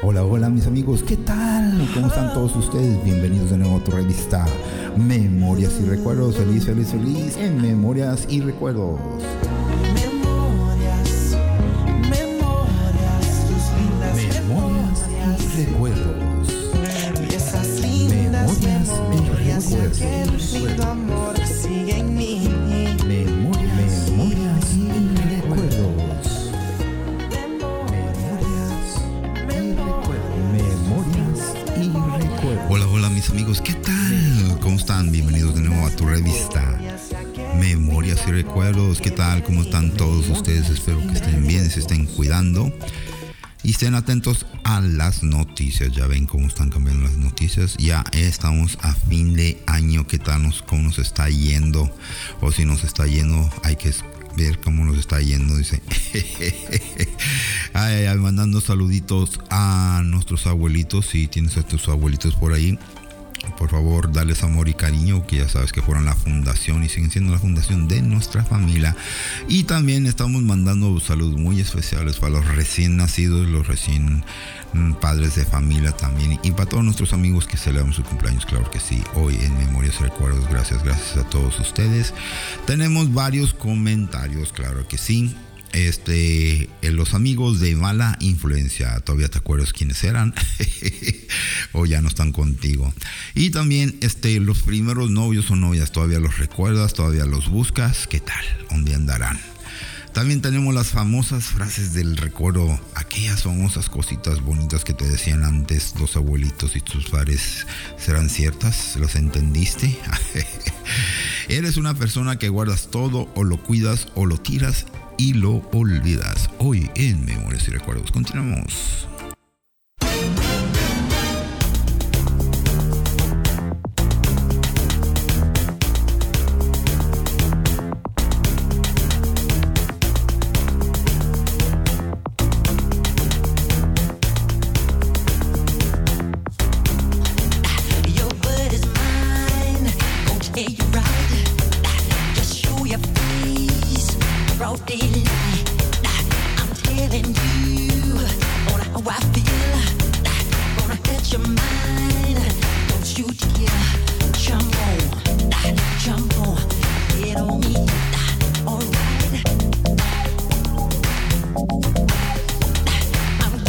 Hola, hola mis amigos, ¿qué tal? ¿Cómo están todos ustedes? Bienvenidos de nuevo a tu revista Memorias y Recuerdos. Feliz, feliz, feliz en Memorias y Recuerdos. Memorias, memorias, tus lindas Memorias y Recuerdos. y esas lindas Memorias y memorias y amigos, ¿qué tal? ¿Cómo están? Bienvenidos de nuevo a tu revista Memorias y Recuerdos. ¿Qué tal? ¿Cómo están todos ustedes? Espero que estén bien, se estén cuidando. Y estén atentos a las noticias. Ya ven cómo están cambiando las noticias. Ya estamos a fin de año. ¿Qué tal nos, cómo nos está yendo? O si nos está yendo, hay que ver cómo nos está yendo. Dice. ay, mandando saluditos a nuestros abuelitos. Si tienes a tus abuelitos por ahí. Por favor, darles amor y cariño, que ya sabes que fueron la fundación y siguen siendo la fundación de nuestra familia. Y también estamos mandando saludos muy especiales para los recién nacidos, los recién mm, padres de familia también. Y para todos nuestros amigos que celebran su cumpleaños, claro que sí. Hoy en Memorias y Recuerdos, gracias, gracias a todos ustedes. Tenemos varios comentarios, claro que sí. Este, eh, los amigos de mala influencia, ¿todavía te acuerdas quiénes eran? o ya no están contigo. Y también, este, los primeros novios o novias, ¿todavía los recuerdas? ¿Todavía los buscas? ¿Qué tal? ¿Dónde andarán? También tenemos las famosas frases del recuerdo, aquellas famosas cositas bonitas que te decían antes los abuelitos y tus padres, ¿serán ciertas? ¿Los entendiste? Eres una persona que guardas todo o lo cuidas o lo tiras y lo olvidas. Hoy en Memorias y Recuerdos continuamos.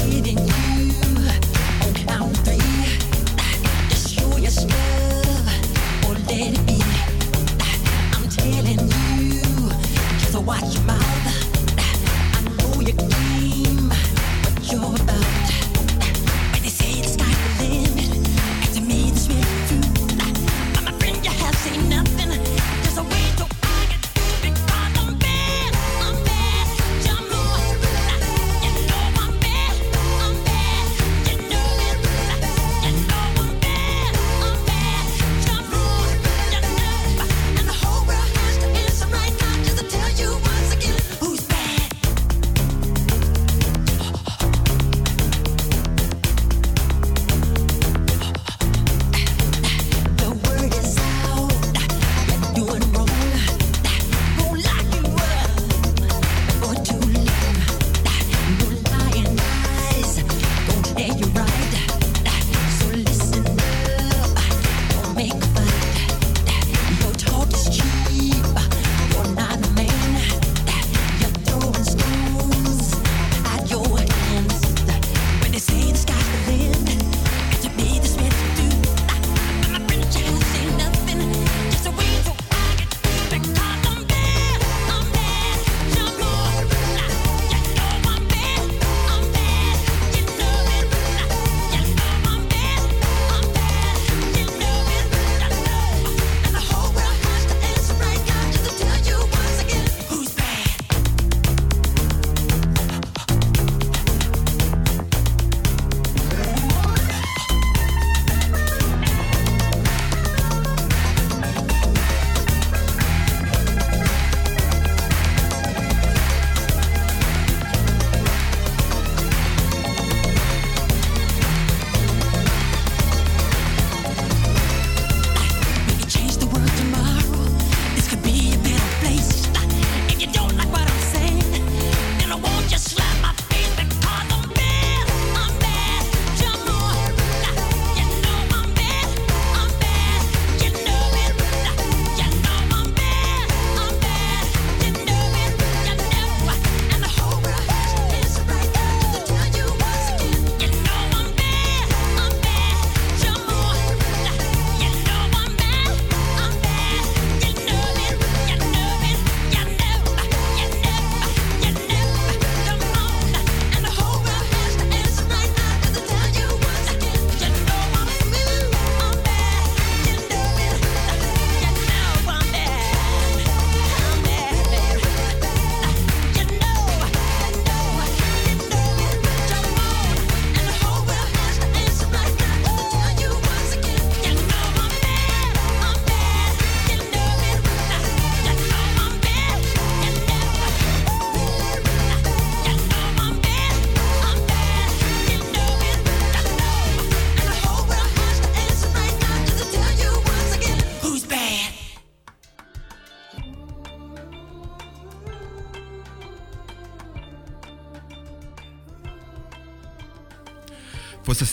needing you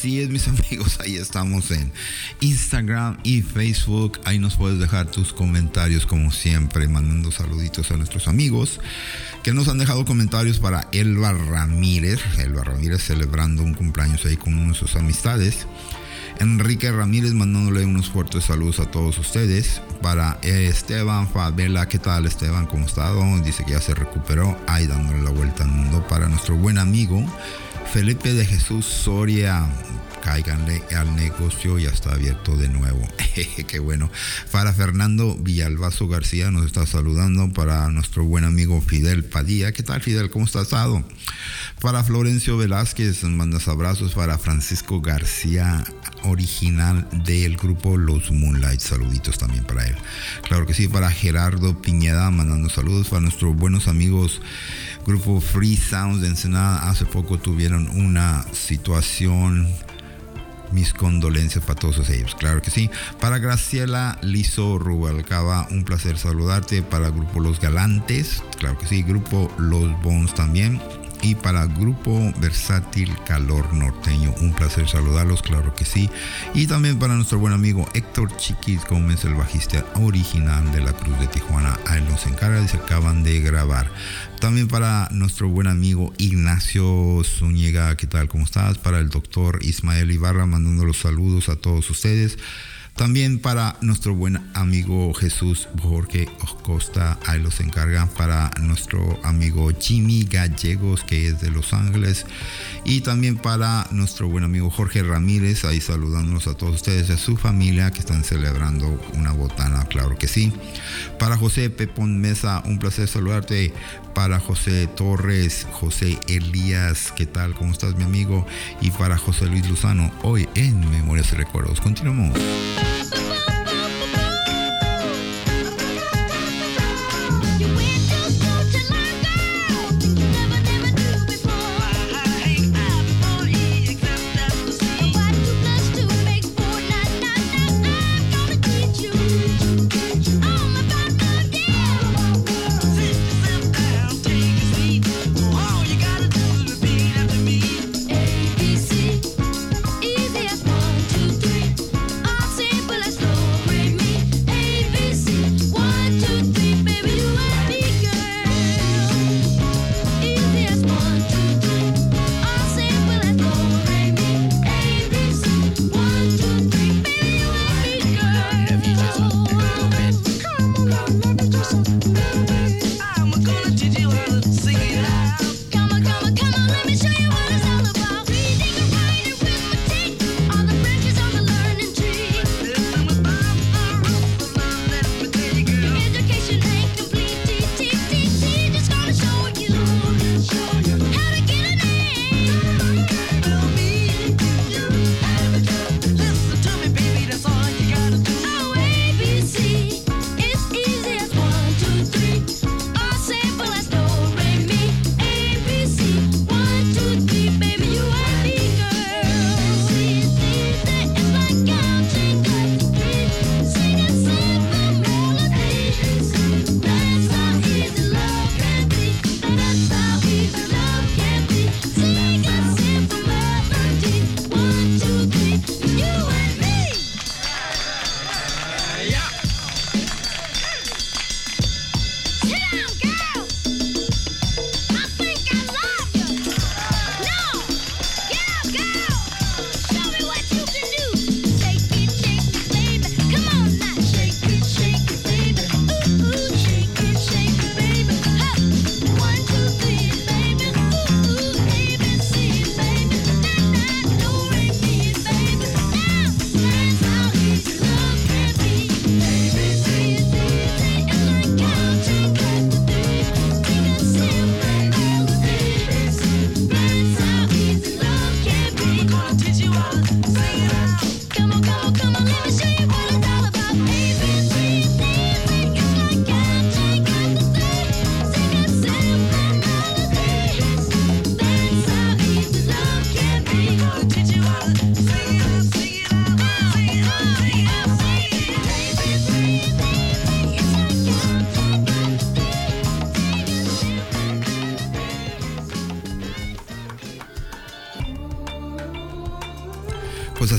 así mis amigos. Ahí estamos en Instagram y Facebook. Ahí nos puedes dejar tus comentarios, como siempre, mandando saluditos a nuestros amigos que nos han dejado comentarios para Elba Ramírez. Elba Ramírez celebrando un cumpleaños ahí con uno de sus amistades. Enrique Ramírez mandándole unos fuertes saludos a todos ustedes. Para Esteban Favela, ¿qué tal Esteban? ¿Cómo está? Dice que ya se recuperó. Ahí dándole la vuelta al mundo. Para nuestro buen amigo Felipe de Jesús Soria. Cáiganle al negocio, ya está abierto de nuevo. Qué bueno. Para Fernando Villalbazo García nos está saludando. Para nuestro buen amigo Fidel Padilla. ¿Qué tal Fidel? ¿Cómo estás? Estado? Para Florencio Velázquez, mandas abrazos. Para Francisco García, original del grupo Los Moonlight. Saluditos también para él. Claro que sí. Para Gerardo Piñeda, mandando saludos. Para nuestros buenos amigos grupo Free Sounds de Ensenada hace poco tuvieron una situación. Mis condolencias para todos ellos, claro que sí. Para Graciela Lizo Rubalcaba, un placer saludarte. Para Grupo Los Galantes, claro que sí. Grupo Los Bones también. Y para Grupo Versátil Calor Norteño, un placer saludarlos, claro que sí. Y también para nuestro buen amigo Héctor Chiquis Gómez, el bajista original de la Cruz de Tijuana. A él nos encarga y se acaban de grabar. También para nuestro buen amigo Ignacio Zúñiga, ¿qué tal? ¿Cómo estás? Para el doctor Ismael Ibarra, mandando los saludos a todos ustedes. También para nuestro buen amigo Jesús Jorge Costa, ahí los encargan para nuestro amigo Jimmy Gallegos, que es de Los Ángeles. Y también para nuestro buen amigo Jorge Ramírez, ahí saludándonos a todos ustedes, a su familia que están celebrando una botana, claro que sí. Para José Pepón Mesa, un placer saludarte. Para José Torres, José Elías, ¿qué tal? ¿Cómo estás, mi amigo? Y para José Luis Luzano, hoy en Memorias y Recuerdos. Continuamos.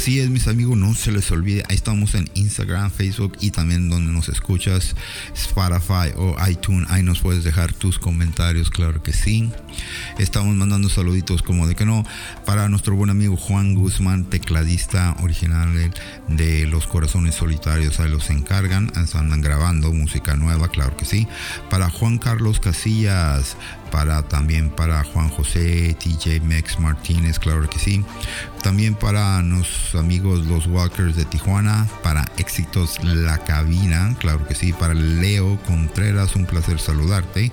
Así es, mis amigos, no se les olvide. Ahí estamos en Instagram, Facebook y también donde nos escuchas, Spotify o iTunes. Ahí nos puedes dejar tus comentarios, claro que sí. Estamos mandando saluditos como de que no para nuestro buen amigo Juan Guzmán, tecladista original de Los Corazones Solitarios. Ahí los encargan, andan grabando música nueva, claro que sí. Para Juan Carlos Casillas, para también para Juan José, TJ Mex Martínez, claro que sí. También para nuestros amigos los Walkers de Tijuana, para Éxitos La Cabina, claro que sí. Para Leo Contreras, un placer saludarte.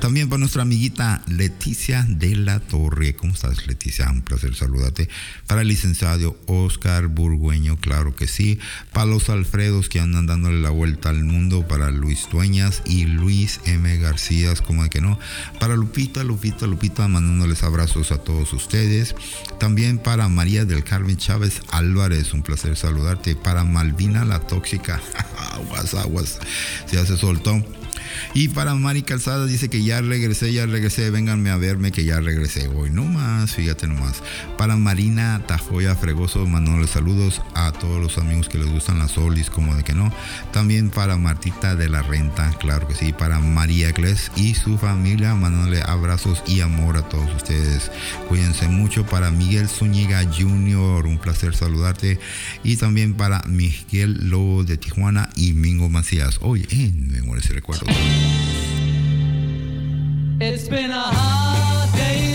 También para nuestra amiguita Leticia de la Torre. ¿Cómo estás, Leticia? Un placer saludarte. Para el licenciado Oscar Burgueño, claro que sí. Para los Alfredos que andan dándole la vuelta al mundo. Para Luis Dueñas y Luis M. García, como de que no. Para Lupita, Lupita, Lupita, mandándoles abrazos a todos ustedes. También para María del Carmen Chávez Álvarez, un placer saludarte. Para Malvina la Tóxica, aguas, aguas, se soltó. Y para Mari Calzada dice que ya regresé, ya regresé, vénganme a verme que ya regresé hoy. No más, fíjate nomás. Para Marina Tafoya Fregoso, mandándoles saludos a todos los amigos que les gustan las solis, como de que no. También para Martita de la Renta, claro que sí. Para María Gles y su familia, mandándole abrazos y amor a todos ustedes. Cuídense mucho. Para Miguel Zúñiga Jr., un placer saludarte. Y también para Miguel Lobo de Tijuana y Mingo Macías. Hoy en Memorias y Recuerdos. It's been a hard day's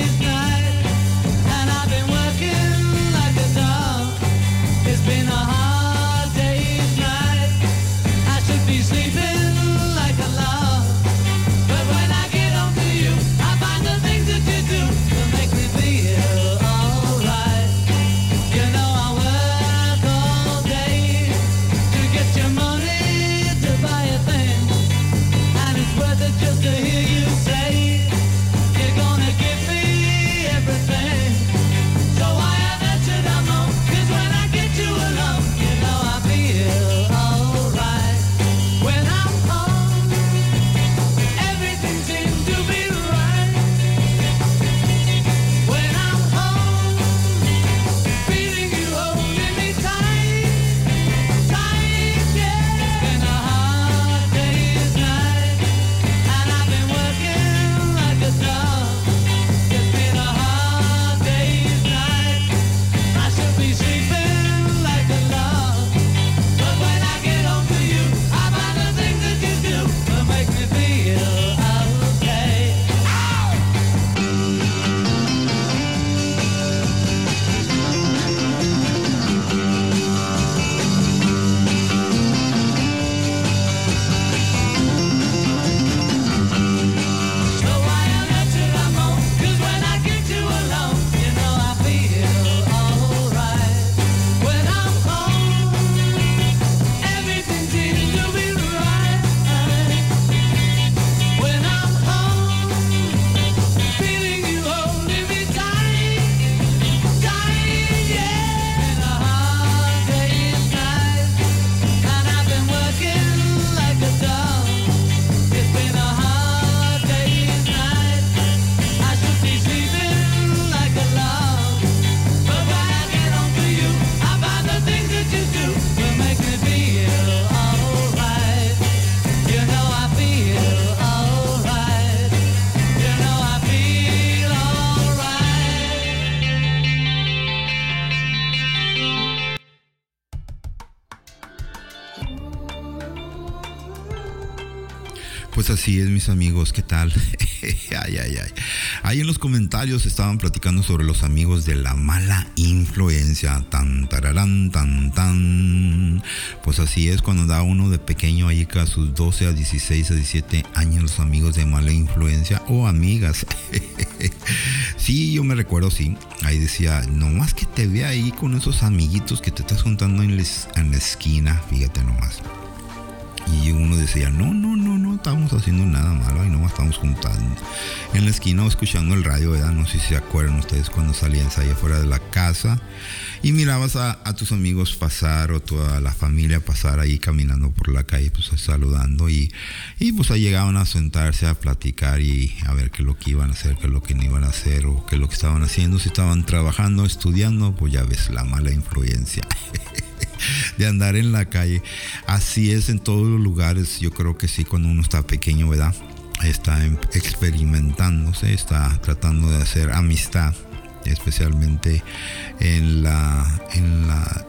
amigos, ¿qué tal? ay, ay, ay. Ahí en los comentarios estaban platicando sobre los amigos de la mala influencia. Tan, tararán, tan, tan. Pues así es cuando da uno de pequeño ahí a sus 12 a 16 a 17 años los amigos de mala influencia o amigas. sí, yo me recuerdo, sí. Ahí decía, nomás que te vea ahí con esos amiguitos que te estás juntando en, en la esquina. Fíjate nomás. Y uno decía, no, no, no, no estamos haciendo nada malo y no estamos juntando. En la esquina o escuchando el radio, ¿verdad? No sé si se acuerdan ustedes cuando salías ahí afuera de la casa y mirabas a, a tus amigos pasar o toda la familia pasar ahí caminando por la calle, pues saludando y, y pues ahí llegaban a sentarse a platicar y a ver qué es lo que iban a hacer, qué es lo que no iban a hacer o qué es lo que estaban haciendo, si estaban trabajando, estudiando, pues ya ves la mala influencia. de andar en la calle. Así es en todos los lugares. Yo creo que sí, cuando uno está pequeño, ¿verdad? Está em- experimentándose, está tratando de hacer amistad, especialmente en la, en la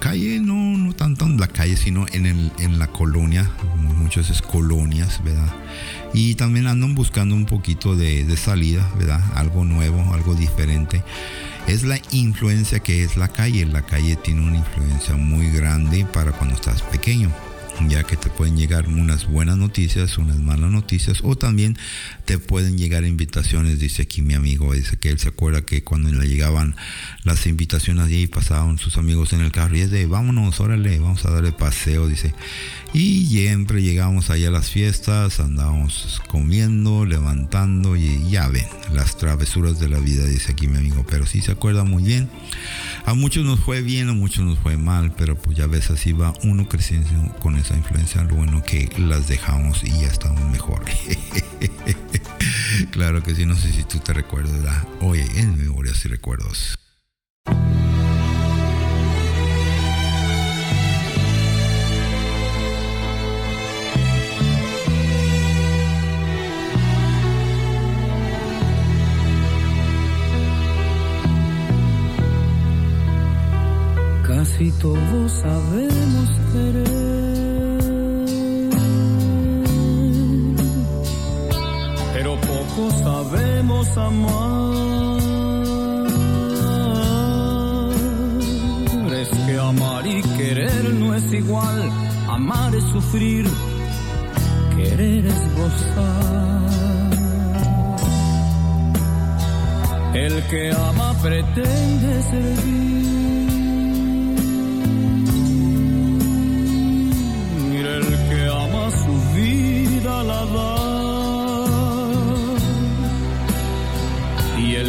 calle, no, no tanto en la calle, sino en, el, en la colonia, muchas es colonias, ¿verdad? Y también andan buscando un poquito de, de salida, ¿verdad? Algo nuevo, algo diferente. Es la influencia que es la calle. La calle tiene una influencia muy grande para cuando estás pequeño ya que te pueden llegar unas buenas noticias, unas malas noticias, o también te pueden llegar invitaciones, dice aquí mi amigo, dice que él se acuerda que cuando le llegaban las invitaciones y pasaban sus amigos en el carro y es de vámonos, órale, vamos a darle paseo, dice. Y siempre llegamos ahí a las fiestas, andábamos comiendo, levantando y ya ven, las travesuras de la vida, dice aquí mi amigo, pero sí se acuerda muy bien. A muchos nos fue bien, a muchos nos fue mal, pero pues ya ves, así va uno creciendo con esa influencia, lo bueno que las dejamos y ya estamos mejor. claro que sí, no sé si tú te recuerdas. Oye, en memorias y recuerdos. Casi todos sabemos querer, sabemos amar. Es que amar y querer no es igual, amar es sufrir, querer es gozar. El que ama pretende servir.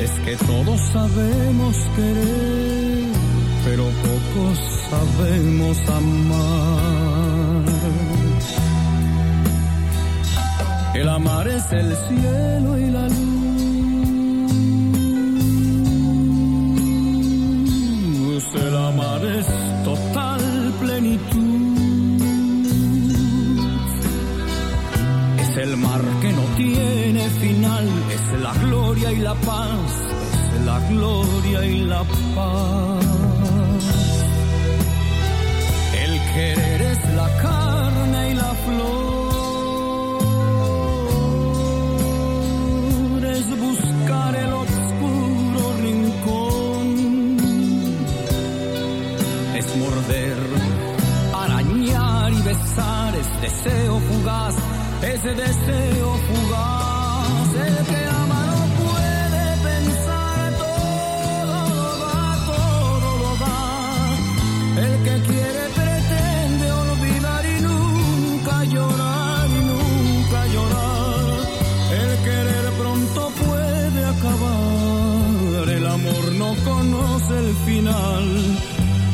Es que todos sabemos querer, pero pocos sabemos amar. El amar es el cielo y la luz. El amar es total plenitud. Es el mar que no tiene y la paz. Es la gloria y la paz. El querer es la carne y la flor. Es buscar el oscuro rincón. Es morder, arañar y besar. Es deseo fugaz. Es deseo fugaz.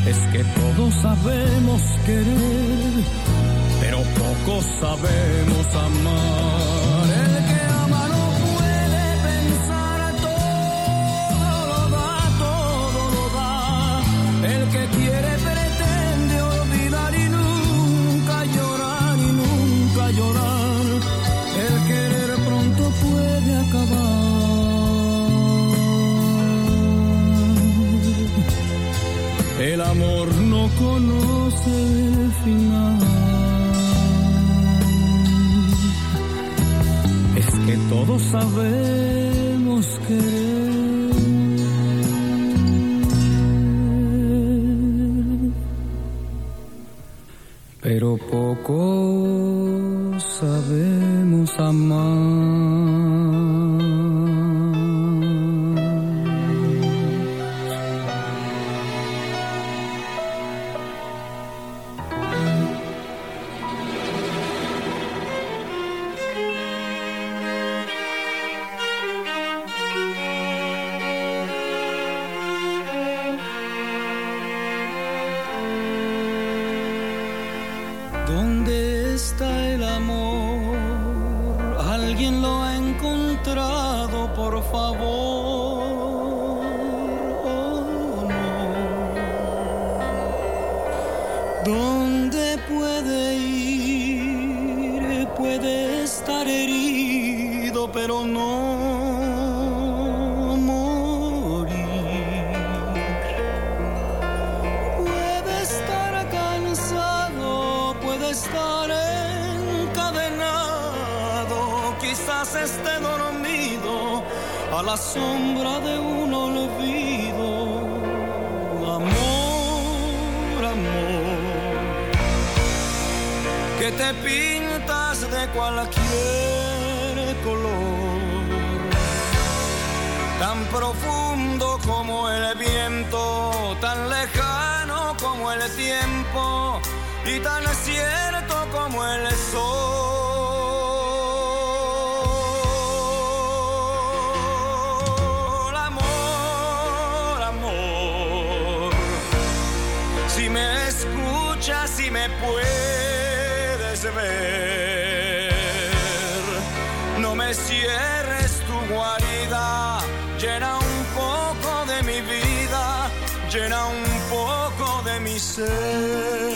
Es que todos sabemos querer, pero pocos sabemos amar. conoce el final. Es que todos sabemos querer, pero poco. ¿Dónde puede ir? Puede estar herido, pero no morir. Puede estar cansado, puede estar encadenado, quizás esté dormido a la sombra de un olvido. Que te pintas de cualquier color tan profundo como el viento, tan lejano como el tiempo y tan cierto como el sol. Si me escuchas, si me puedes no me cierres tu guarida, llena un poco de mi vida, llena un poco de mi ser.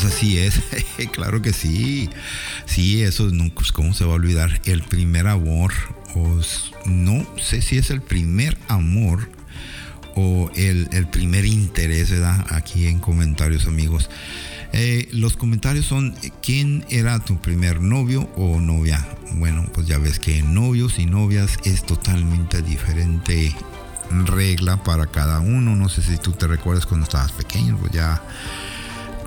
Pues así es, claro que sí. Sí, eso nunca, pues, ¿cómo se va a olvidar? El primer amor, o no sé si es el primer amor o el, el primer interés, ¿verdad? Aquí en comentarios, amigos. Eh, los comentarios son, ¿quién era tu primer novio o novia? Bueno, pues ya ves que novios y novias es totalmente diferente regla para cada uno. No sé si tú te recuerdas cuando estabas pequeño, pues ya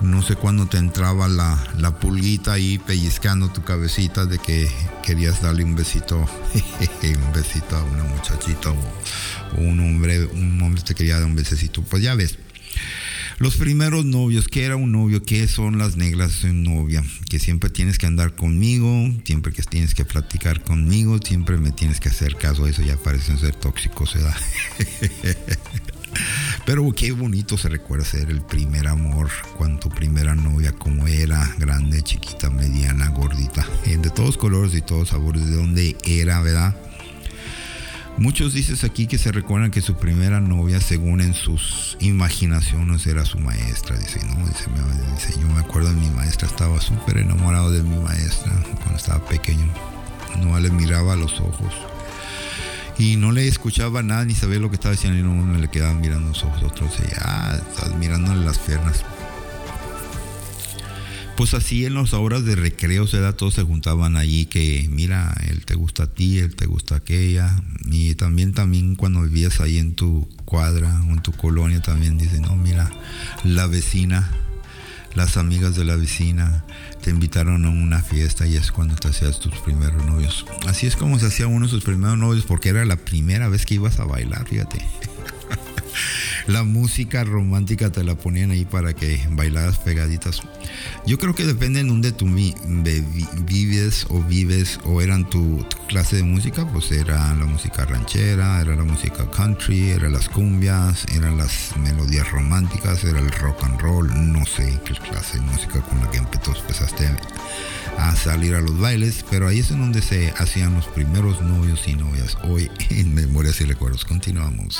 no sé cuándo te entraba la, la pulguita ahí pellizcando tu cabecita de que querías darle un besito, un besito a una muchachita o, un hombre, un hombre te quería dar un besecito. Pues ya ves. Los primeros novios, ¿qué era un novio? ¿Qué son las negras de novia? Que siempre tienes que andar conmigo, siempre que tienes que platicar conmigo, siempre me tienes que hacer caso. Eso ya parecen ser tóxicos, ¿verdad? Pero qué bonito se recuerda ser el primer amor, con tu primera novia, como era, grande, chiquita, mediana, gordita, eh, de todos colores y todos sabores, de dónde era, ¿verdad? Muchos dices aquí que se recuerdan que su primera novia, según en sus imaginaciones, era su maestra. Dice, no, dice, me- dice, yo me acuerdo de mi maestra, estaba súper enamorado de mi maestra cuando estaba pequeño. No le miraba a los ojos. Y no le escuchaba nada ni sabía lo que estaba diciendo y no me le quedaba mirando los ojos otros y ah, estás mirándole las piernas. Pues así en las horas de recreo, se da, todos se juntaban allí que, mira, él te gusta a ti, él te gusta a aquella. Y también, también cuando vivías ahí en tu cuadra o en tu colonia, también dicen, no, mira, la vecina, las amigas de la vecina te invitaron a una fiesta y es cuando te hacías tus primeros novios. Así es como se hacía uno de sus primeros novios porque era la primera vez que ibas a bailar, fíjate. La música romántica te la ponían ahí para que bailaras pegaditas. Yo creo que depende en donde tú vi- ve- vi- vives o vives o eran tu, clase de música, pues era la música ranchera, era la música country, eran las cumbias, eran las melodías románticas, era el rock and roll, no sé qué clase de música con la que empe- empezaste a salir a los bailes, pero ahí es en donde se hacían los primeros novios y novias. Hoy en Memorias y Recuerdos continuamos.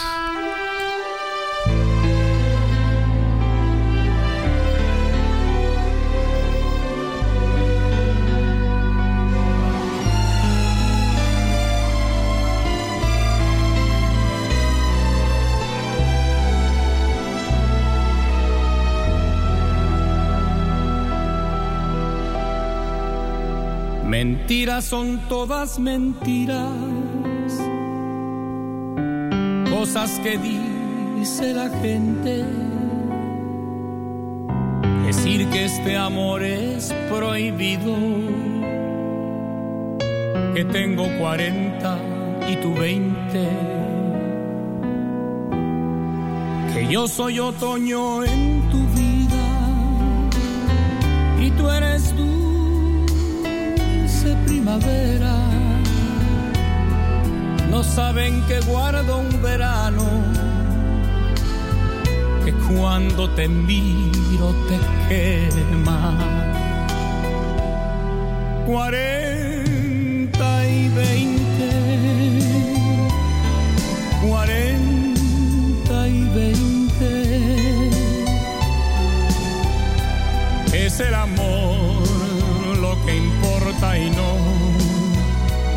Mentiras son todas mentiras. Cosas que dice la gente. Decir que este amor es prohibido. Que tengo 40 y tú 20. Que yo soy otoño en tu vida. Y tú eres dulce primavera. No saben que guardo un verano. Cuando te miro te quema. Cuarenta y veinte. Cuarenta y veinte. Es el amor lo que importa y no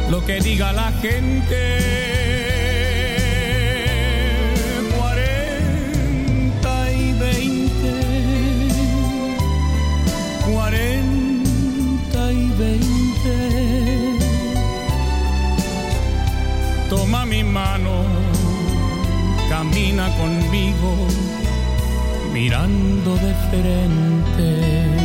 lo que diga la gente. Camina conmigo mirando de frente.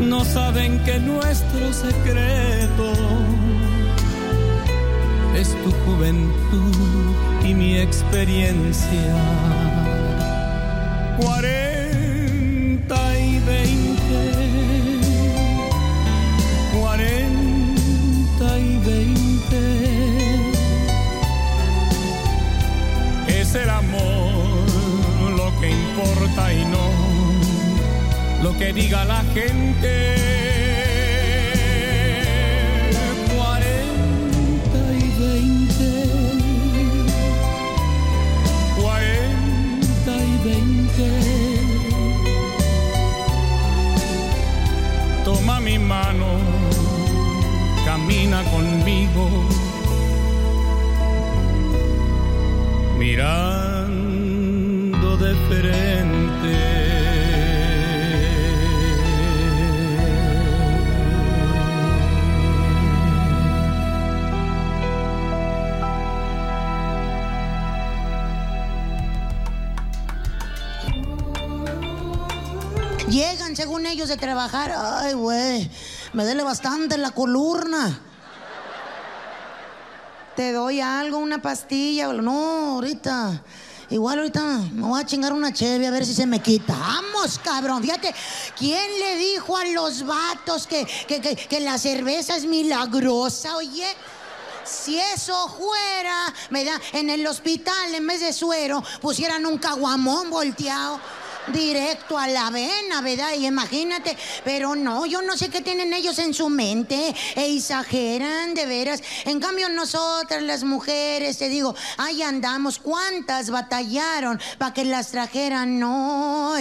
No saben que nuestro secreto es tu juventud y mi experiencia. Me duele bastante la columna. Te doy algo, una pastilla. No, ahorita. Igual ahorita me voy a chingar una cheve a ver si se me quita. Vamos, cabrón. Fíjate, ¿quién le dijo a los vatos que, que, que- que la cerveza es milagrosa? Oye. Si eso fuera, ¿verdad? En el hospital, en vez de suero, pusieran un caguamón volteado directo a la vena, ¿verdad? Y imagínate, pero no, yo no sé qué tienen ellos en su mente, e exageran de veras. En cambio, nosotras, las mujeres, te digo, ahí andamos, ¿cuántas batallaron para que las trajeran? No,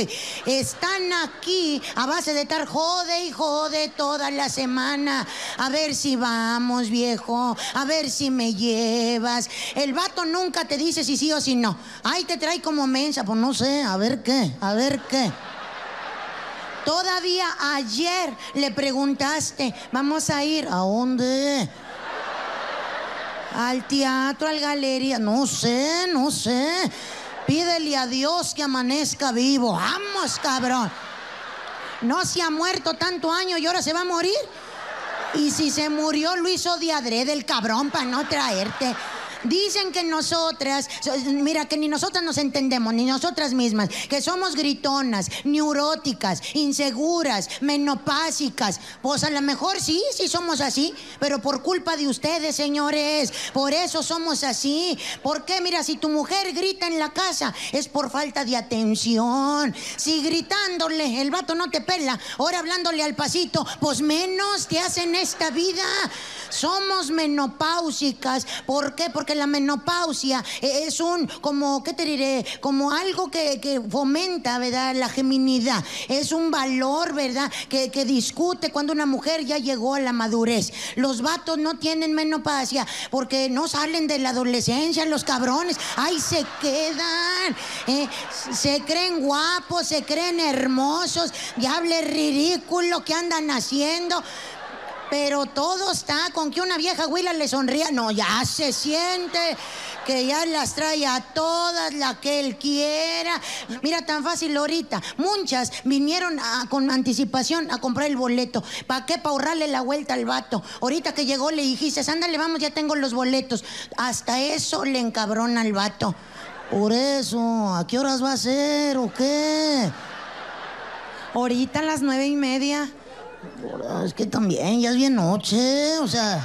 están aquí a base de estar jode y jode toda la semana. A ver si vamos, viejo, a ver si me llevas. El vato nunca te dice si sí o si no. Ahí te trae como mensa, pues no sé, a ver qué, a ver qué. Todavía ayer le preguntaste, vamos a ir, ¿a dónde? Al teatro, al galería, no sé, no sé. Pídele a Dios que amanezca vivo. Vamos, cabrón. No se ha muerto tanto año y ahora se va a morir. Y si se murió, lo hizo de adrede el cabrón para no traerte. Dicen que nosotras, so- mira, que ni nosotras nos entendemos, ni nosotras mismas, que somos gritonas, neuróticas, inseguras, menopásicas. Pues a lo mejor sí, sí somos así, pero por culpa de ustedes, señores. Por eso somos así. ¿Por qué? Mira, si tu mujer grita en la casa, es por falta de atención. Si gritándole el vato no te pela, ahora hablándole al pasito, pues menos te hacen esta vida. Somos menopáusicas. ¿Por qué? Porque la menopausia eh, es un, como, ¿qué te diré? Como algo que, que fomenta, ¿verdad? La geminidad. Es un valor, ¿verdad? Que, que discute cuando una mujer ya llegó a la madurez. Los vatos no tienen menopausia porque no salen de la adolescencia, los cabrones. Ahí se quedan. eh, se creen guapos, se creen hermosos. Diable ridículo que andan haciendo. Pero todo está con que una vieja huila le sonría. No, ya se siente que ya las trae a todas, la que él quiera. Mira, tan fácil ahorita. Muchas vinieron con anticipación a comprar el boleto. ¿Para qué? Para ahorrarle la vuelta al vato. Ahorita que llegó le dijiste, ándale, vamos, ya tengo los boletos. Hasta eso le encabrona al vato. Por eso, ¿a qué horas va a ser o qué? Ahorita a las nueve y media. Es que también, ya es bien noche, o sea...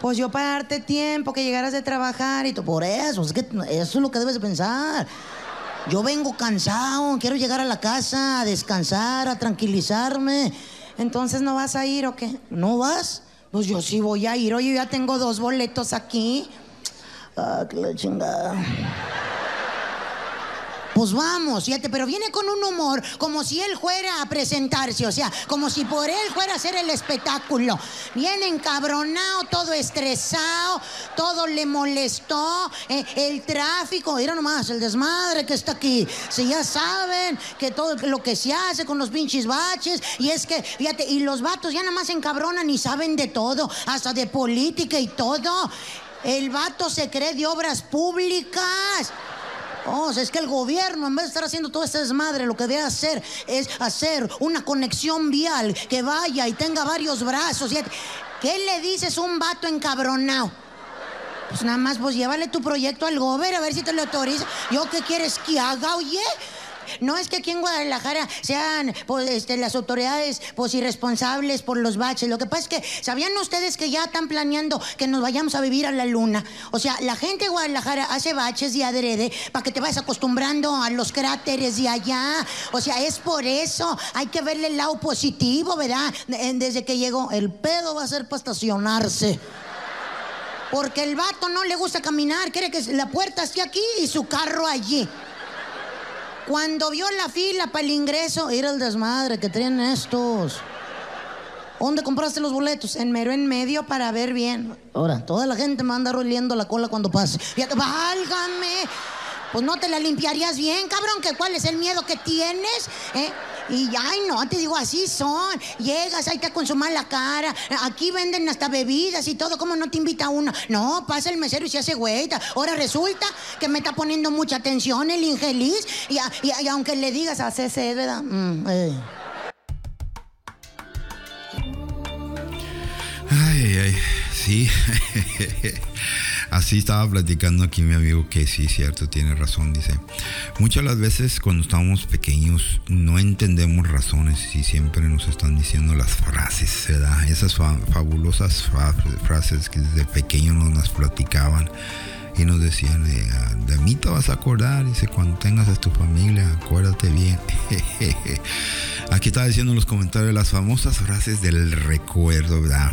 Pues yo para darte tiempo que llegaras de trabajar y tú. Por eso, es que eso es lo que debes de pensar. Yo vengo cansado, quiero llegar a la casa a descansar, a tranquilizarme. Entonces no vas a ir o qué? ¿No vas? Pues yo sí voy a ir. Oye, yo ya tengo dos boletos aquí. Ah, que la chingada. Pues vamos, fíjate, pero viene con un humor como si él fuera a presentarse, o sea, como si por él fuera a hacer el espectáculo. Viene encabronado, todo estresado, todo le molestó, eh, el tráfico, mira nomás, el desmadre que está aquí. Si ya saben que todo lo que se hace con los pinches baches, y es que, fíjate, y los vatos ya nada más encabronan y saben de todo, hasta de política y todo. El vato se cree de obras públicas. Oh, es que el gobierno, en vez de estar haciendo todo este desmadre, lo que debe hacer es hacer una conexión vial que vaya y tenga varios brazos. ¿Qué le dices un vato encabronado? Pues nada más, pues llévale tu proyecto al gobierno a ver si te lo autoriza. ¿Yo qué quieres que haga, oye? No es que aquí en Guadalajara sean pues, este, las autoridades pues, irresponsables por los baches. Lo que pasa es que, ¿sabían ustedes que ya están planeando que nos vayamos a vivir a la luna? O sea, la gente de Guadalajara hace baches de adrede para que te vayas acostumbrando a los cráteres de allá. O sea, es por eso. Hay que verle el lado positivo, ¿verdad? De- Desde que llegó, el pedo va a ser para estacionarse. Porque el vato no le gusta caminar, quiere que la puerta esté aquí y su carro allí. Cuando vio la fila para el ingreso, era el desmadre que traen estos. ¿Dónde compraste los boletos? En mero en medio para ver bien. Ahora, toda la gente me anda roliendo la cola cuando pase. Fíjate, válgame. Pues no te la limpiarías bien, cabrón, que cuál es el miedo que tienes, ¿eh? Y ya, ay, no, te digo, así son. Llegas, ahí está con su mala cara. Aquí venden hasta bebidas y todo. ¿Cómo no te invita uno? No, pasa el mesero y se hace güeyta. Ahora resulta que me está poniendo mucha atención el infeliz. Y, y aunque le digas, hace sed, ¿verdad? Mm, eh. Ay, ay, sí. Así estaba platicando aquí mi amigo que sí, cierto, tiene razón. Dice, muchas las veces cuando estamos pequeños no entendemos razones y siempre nos están diciendo las frases, ¿verdad? Esas fa- fabulosas fra- frases que desde pequeños nos las platicaban y nos decían, ah, de mí te vas a acordar, dice, cuando tengas a tu familia, acuérdate bien. Aquí estaba diciendo en los comentarios las famosas frases del recuerdo, ¿verdad?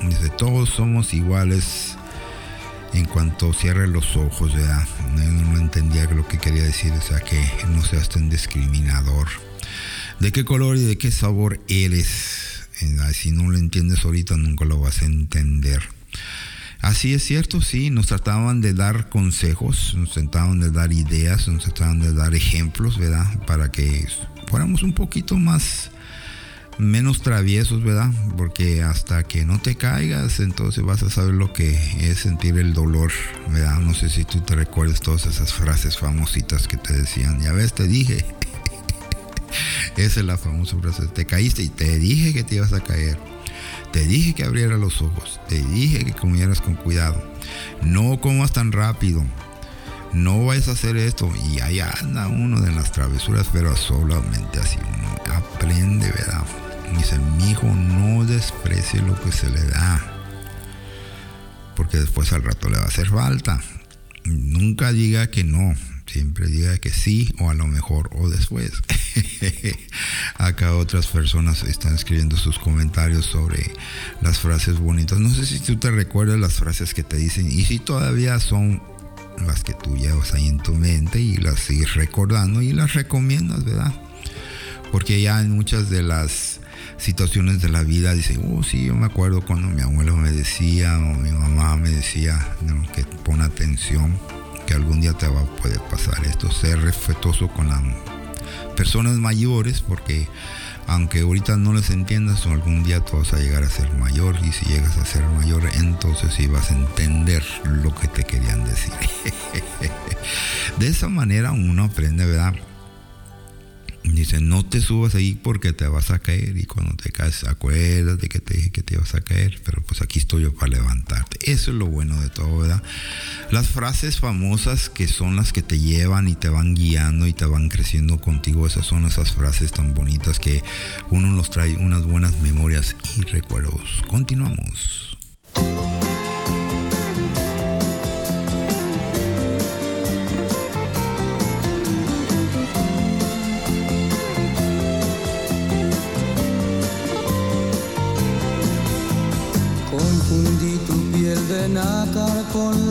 Dice, todos somos iguales en cuanto cierre los ojos, ¿verdad? No, entendía lo que quería decir, o sea, que no seas tan discriminador. ¿De qué color y de qué sabor eres? Si no lo entiendes ahorita, nunca lo vas a entender. Así es cierto, sí, nos trataban de dar consejos, nos trataban de dar ideas, nos trataban de dar ejemplos, ¿verdad? Para que fuéramos un poquito más, menos traviesos, ¿verdad? Porque hasta que no te caigas, entonces vas a saber lo que es sentir el dolor, ¿verdad? No sé si tú te recuerdas todas esas frases famositas que te decían, ya ves, te dije. Esa es la famosa frase, te caíste y te dije que te ibas a caer. Te dije que abrieras los ojos. Te dije que comieras con cuidado. No comas tan rápido. No vayas a hacer esto. Y ahí anda uno de las travesuras, pero solamente así uno aprende, ¿verdad? Dice, mi hijo, no desprecie lo que se le da. Porque después al rato le va a hacer falta. Nunca diga que no. Siempre diga que sí o a lo mejor o después. Acá otras personas están escribiendo sus comentarios sobre las frases bonitas. No sé si tú te recuerdas las frases que te dicen y si todavía son las que tú llevas ahí en tu mente y las sigues recordando y las recomiendas, ¿verdad? Porque ya en muchas de las situaciones de la vida dice, oh sí, yo me acuerdo cuando mi abuelo me decía o mi mamá me decía ¿no? que pon atención, que algún día te va a poder pasar esto, ser respetuoso con las personas mayores, porque aunque ahorita no les entiendas, algún día tú vas a llegar a ser mayor y si llegas a ser mayor, entonces sí vas a entender lo que te querían decir. De esa manera uno aprende, ¿verdad? Dice, no te subas ahí porque te vas a caer y cuando te caes, acuérdate que te dije que te ibas a caer, pero pues aquí estoy yo para levantarte. Eso es lo bueno de todo, ¿verdad? Las frases famosas que son las que te llevan y te van guiando y te van creciendo contigo, esas son esas frases tan bonitas que uno nos trae unas buenas memorias y recuerdos. Continuamos. Con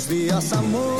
Buenos días, amor, amor,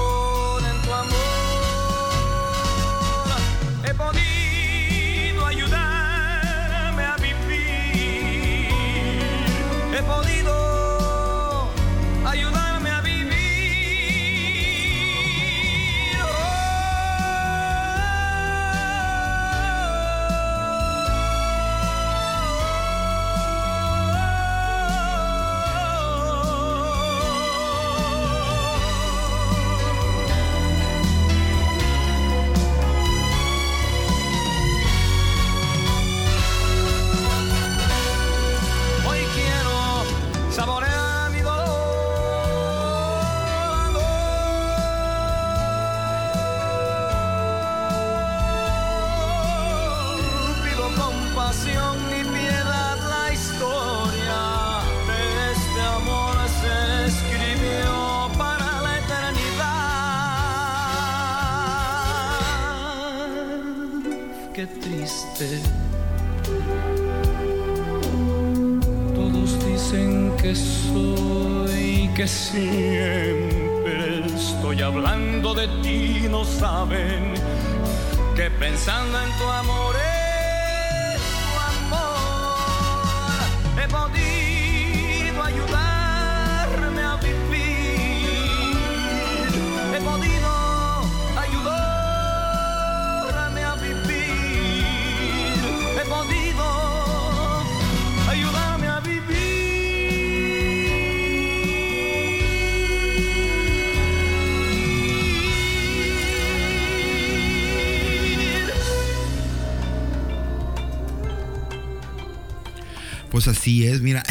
pues así es, mira,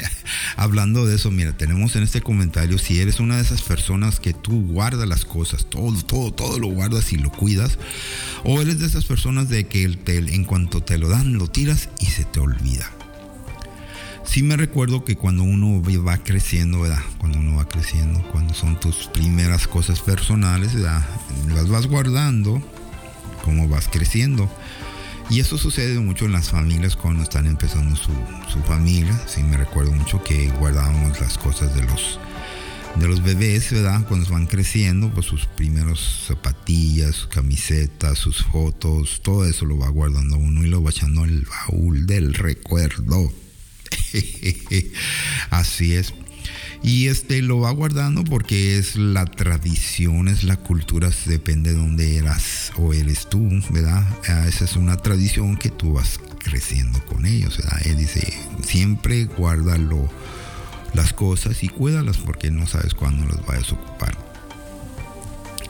hablando de eso, mira, tenemos en este comentario, si eres una de esas personas que tú guardas las cosas, todo, todo, todo lo guardas y lo cuidas, o eres de esas personas de que te, en cuanto te lo dan, lo tiras y se te olvida. Sí me recuerdo que cuando uno va creciendo, ¿verdad? Cuando uno va creciendo, cuando son tus primeras cosas personales, ¿verdad? Las vas guardando como vas creciendo. Y eso sucede mucho en las familias cuando están empezando su, familia. Sí, me recuerdo mucho que guardábamos las cosas de los, de los bebés, ¿verdad? Cuando van creciendo, pues sus primeros zapatillas, sus camisetas, sus fotos, todo eso lo va guardando uno y lo va echando en el baúl del recuerdo. Así es. Y este lo va guardando porque es la tradición, es la cultura, depende de dónde eras o eres tú, ¿verdad? Ah, Esa es una tradición que tú vas creciendo con ellos. Él dice, siempre guárdalo las cosas y cuídalas porque no sabes cuándo las vayas a ocupar.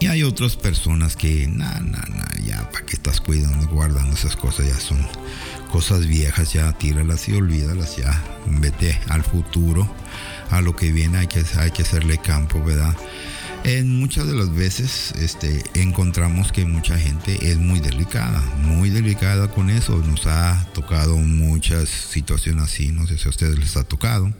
Y hay otras personas que, nah, nah, nah, ya, ¿para qué estás cuidando, guardando esas cosas? Ya son cosas viejas, ya tíralas y olvídalas, ya vete al futuro, a lo que viene, hay que, hay que hacerle campo, ¿verdad? En muchas de las veces este, encontramos que mucha gente es muy delicada, muy delicada con eso. Nos ha tocado muchas situaciones así, no sé si a ustedes les ha tocado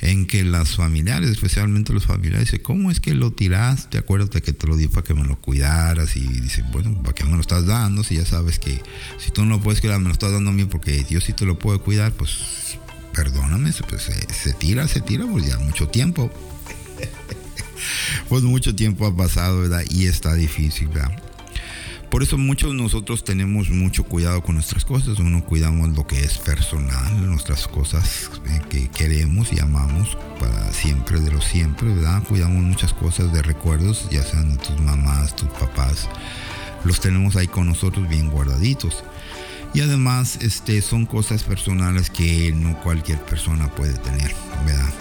en que las familiares, especialmente los familiares, dicen, ¿cómo es que lo tiraste? Acuérdate que te lo di para que me lo cuidaras y dicen, bueno, ¿para qué me lo estás dando? Si ya sabes que si tú no lo puedes cuidar, me lo estás dando a mí porque Dios sí te lo puede cuidar, pues perdóname, pues se, se tira, se tira, pues ya mucho tiempo. pues mucho tiempo ha pasado, ¿verdad? Y está difícil, ¿verdad? Por eso muchos de nosotros tenemos mucho cuidado con nuestras cosas. Uno cuidamos lo que es personal, nuestras cosas eh, que queremos y amamos para siempre, de lo siempre, ¿verdad? Cuidamos muchas cosas de recuerdos, ya sean de tus mamás, tus papás. Los tenemos ahí con nosotros bien guardaditos. Y además este, son cosas personales que no cualquier persona puede tener, ¿verdad?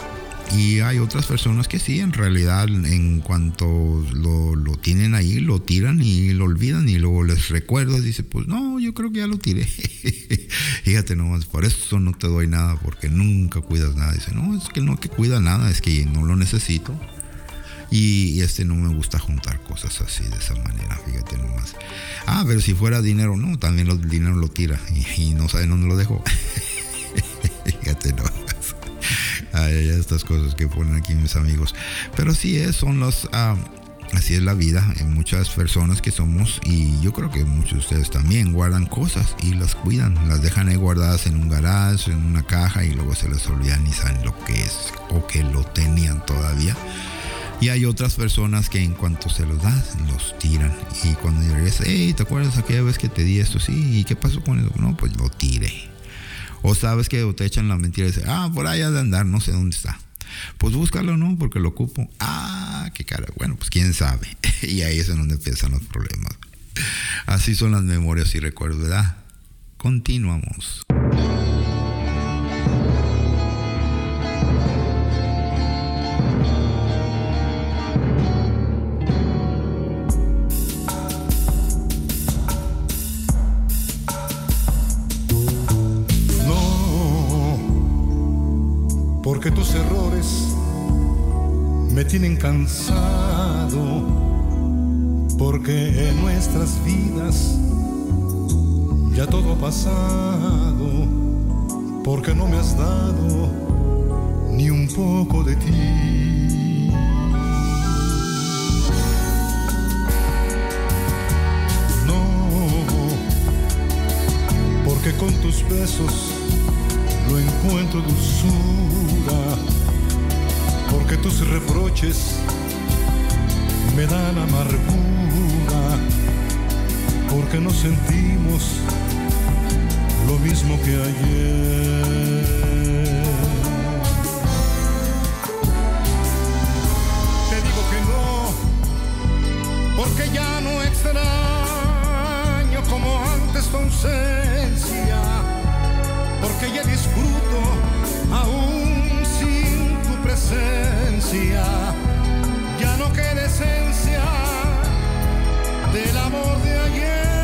Y hay otras personas que sí, en realidad, en cuanto lo, lo, tienen ahí, lo tiran y lo olvidan y luego les recuerdas, dice, pues no, yo creo que ya lo tiré. Fíjate nomás, por eso no te doy nada, porque nunca cuidas nada. Dice, no, es que no que cuida nada, es que no lo necesito. Y, este no me gusta juntar cosas así, de esa manera, fíjate nomás. Ah, pero si fuera dinero, no, también el dinero lo tira y, y no sabe dónde lo dejo. fíjate nomás. Ay, estas cosas que ponen aquí mis amigos. Pero sí es, son los... ah, así es la vida. Hay muchas personas que somos, y yo creo que muchos de ustedes también, guardan cosas y las cuidan. Las dejan ahí guardadas en un garage, en una caja, y luego se les olvidan y saben lo que es o que lo tenían todavía. Y hay otras personas que en cuanto se los das, los tiran. Y cuando regresas, hey, ¿te acuerdas aquella vez que te di esto? Sí, ¿y qué pasó con eso? No, pues lo tiré. O sabes que te echan la mentira y dicen, ah, por ha de andar, no sé dónde está. Pues búscalo, ¿no? Porque lo ocupo. Ah, qué cara. Bueno, pues quién sabe. y ahí es en donde empiezan los problemas. Así son las memorias y recuerdos, ¿verdad? Continuamos. Cansado, porque en nuestras vidas ya todo ha pasado, porque no me has dado ni un poco de ti. No, porque con tus besos no encuentro dulzura, porque tus reproches me dan amargura, porque no sentimos lo mismo que ayer. Te digo que no, porque ya no extraño como antes tu ausencia, porque ya disfruto presencia, ya no queda esencia del amor de ayer.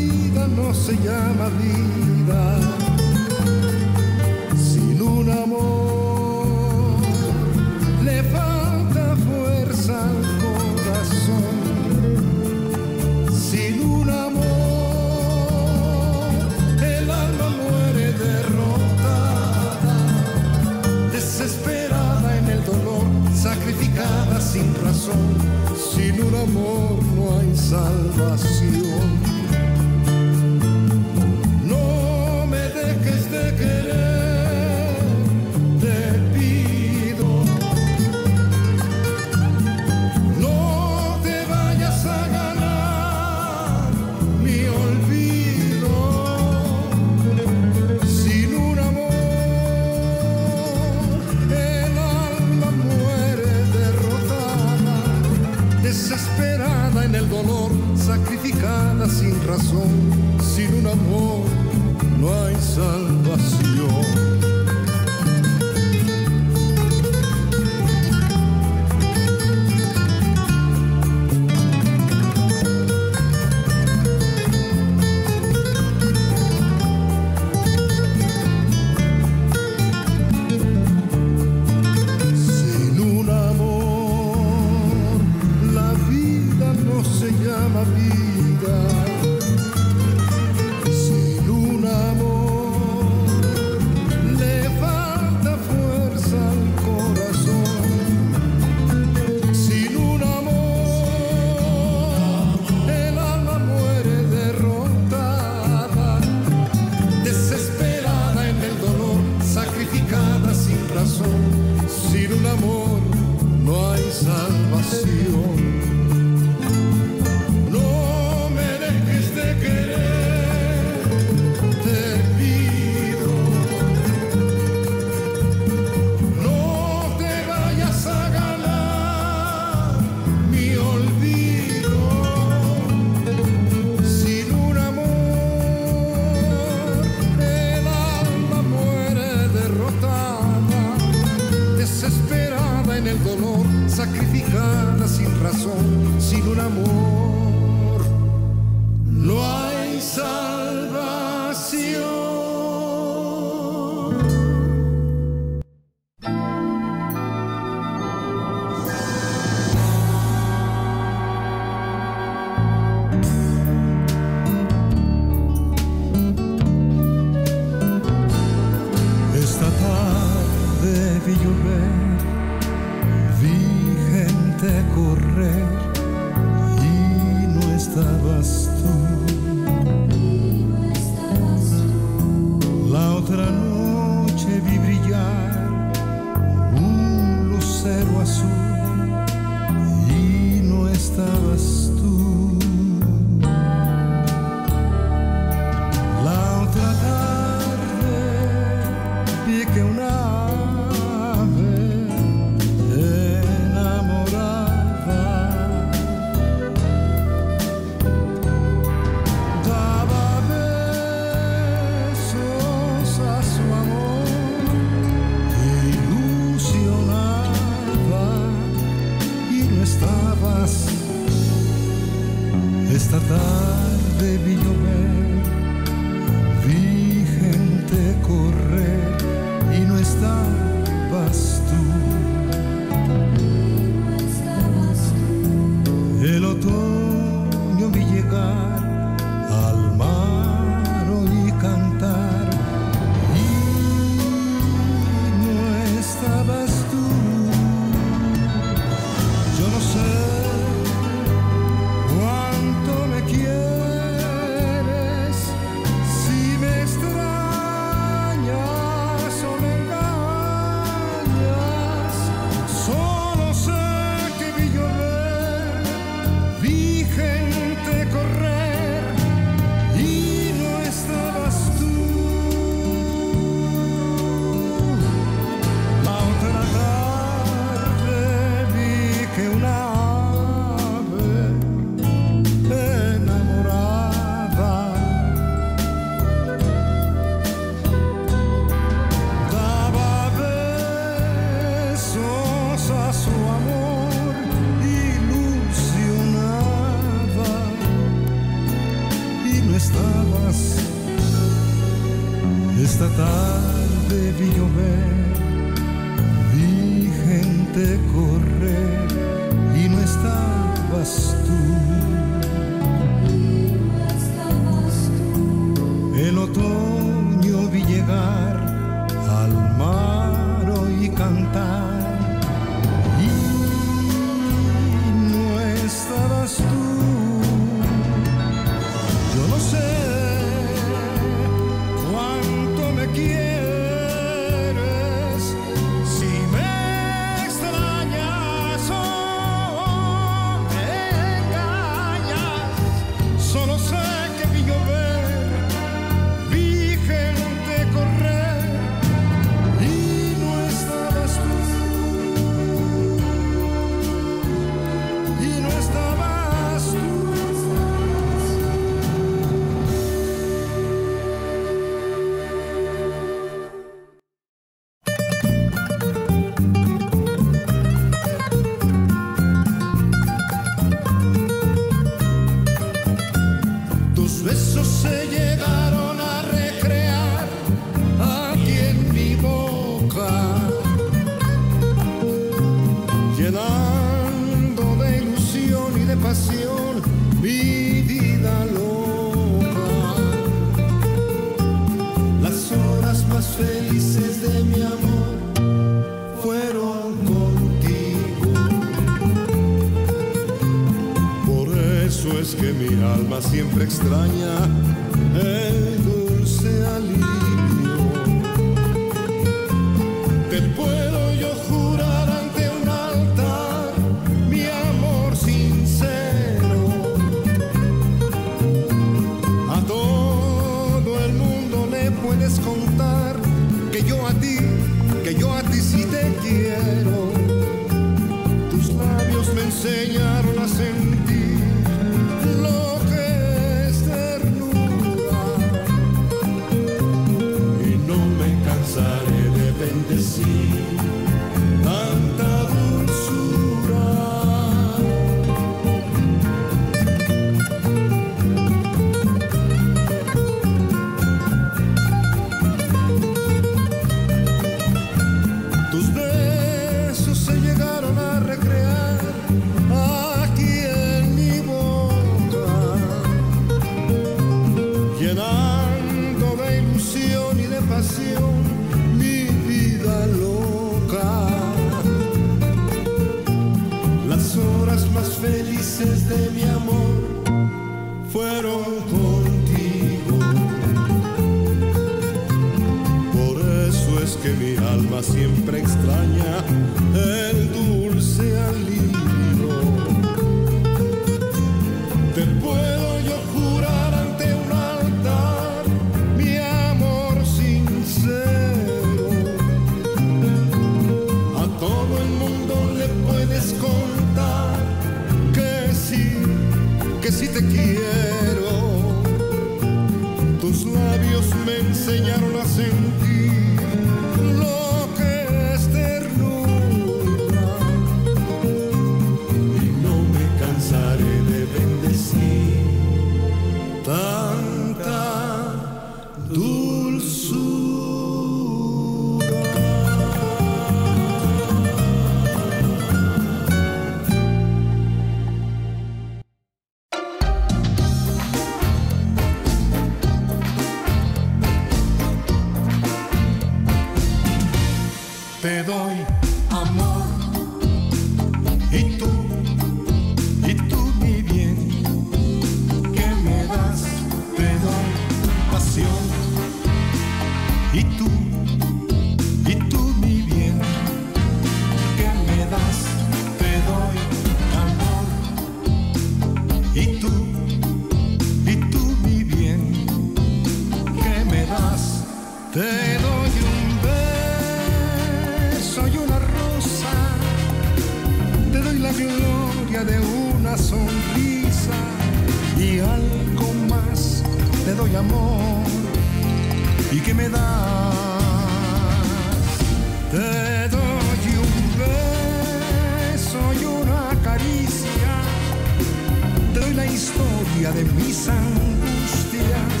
historia de mis angustias.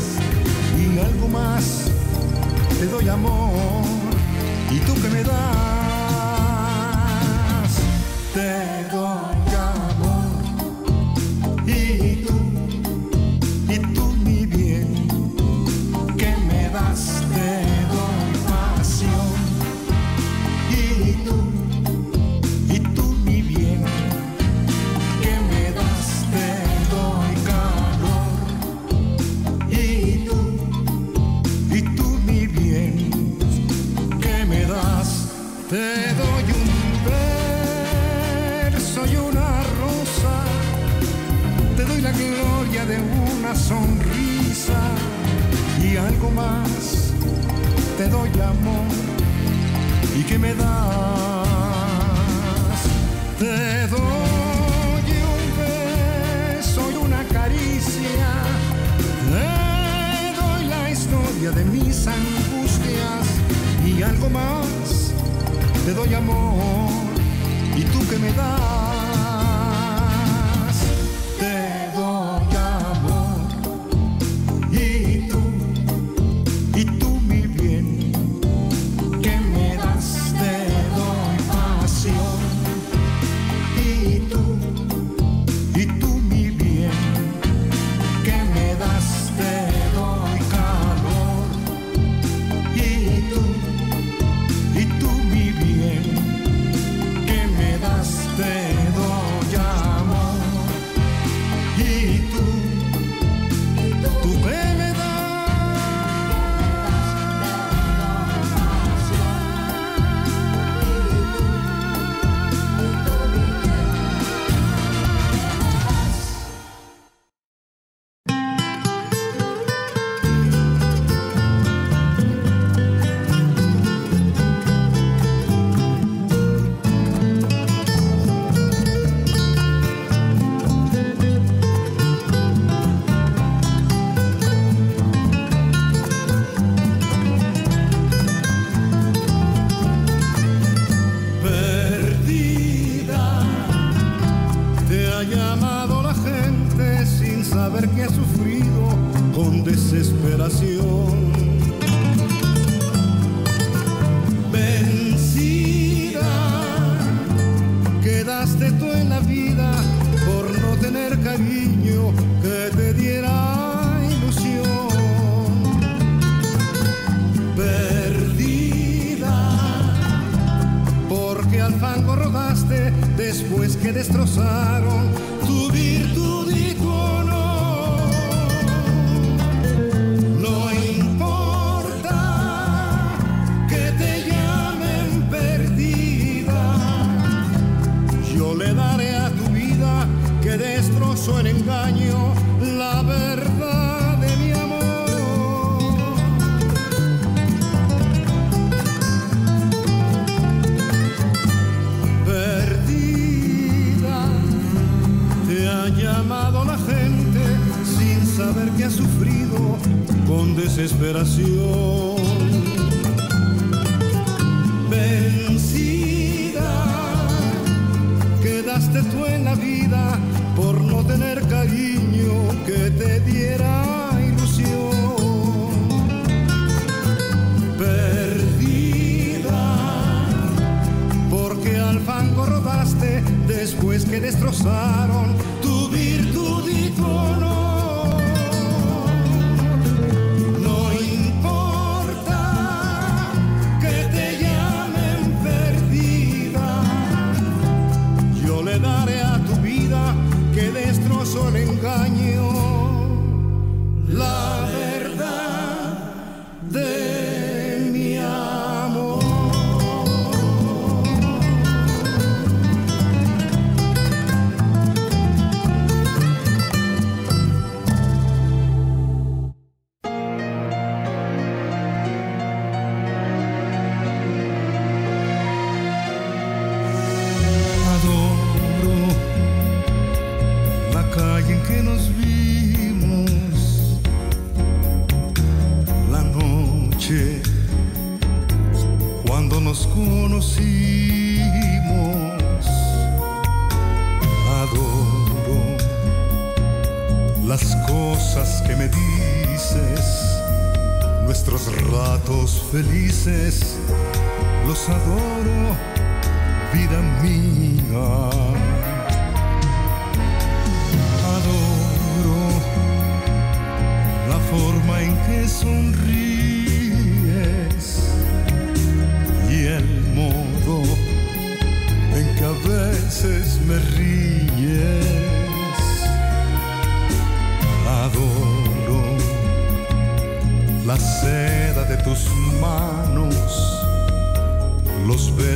Y algo más te doy amor. Y tú que me das sonrisa y algo más. Te doy amor y que me das. Te doy un beso y una caricia. Te doy la historia de mis angustias y algo más. Te doy amor y tú que me das.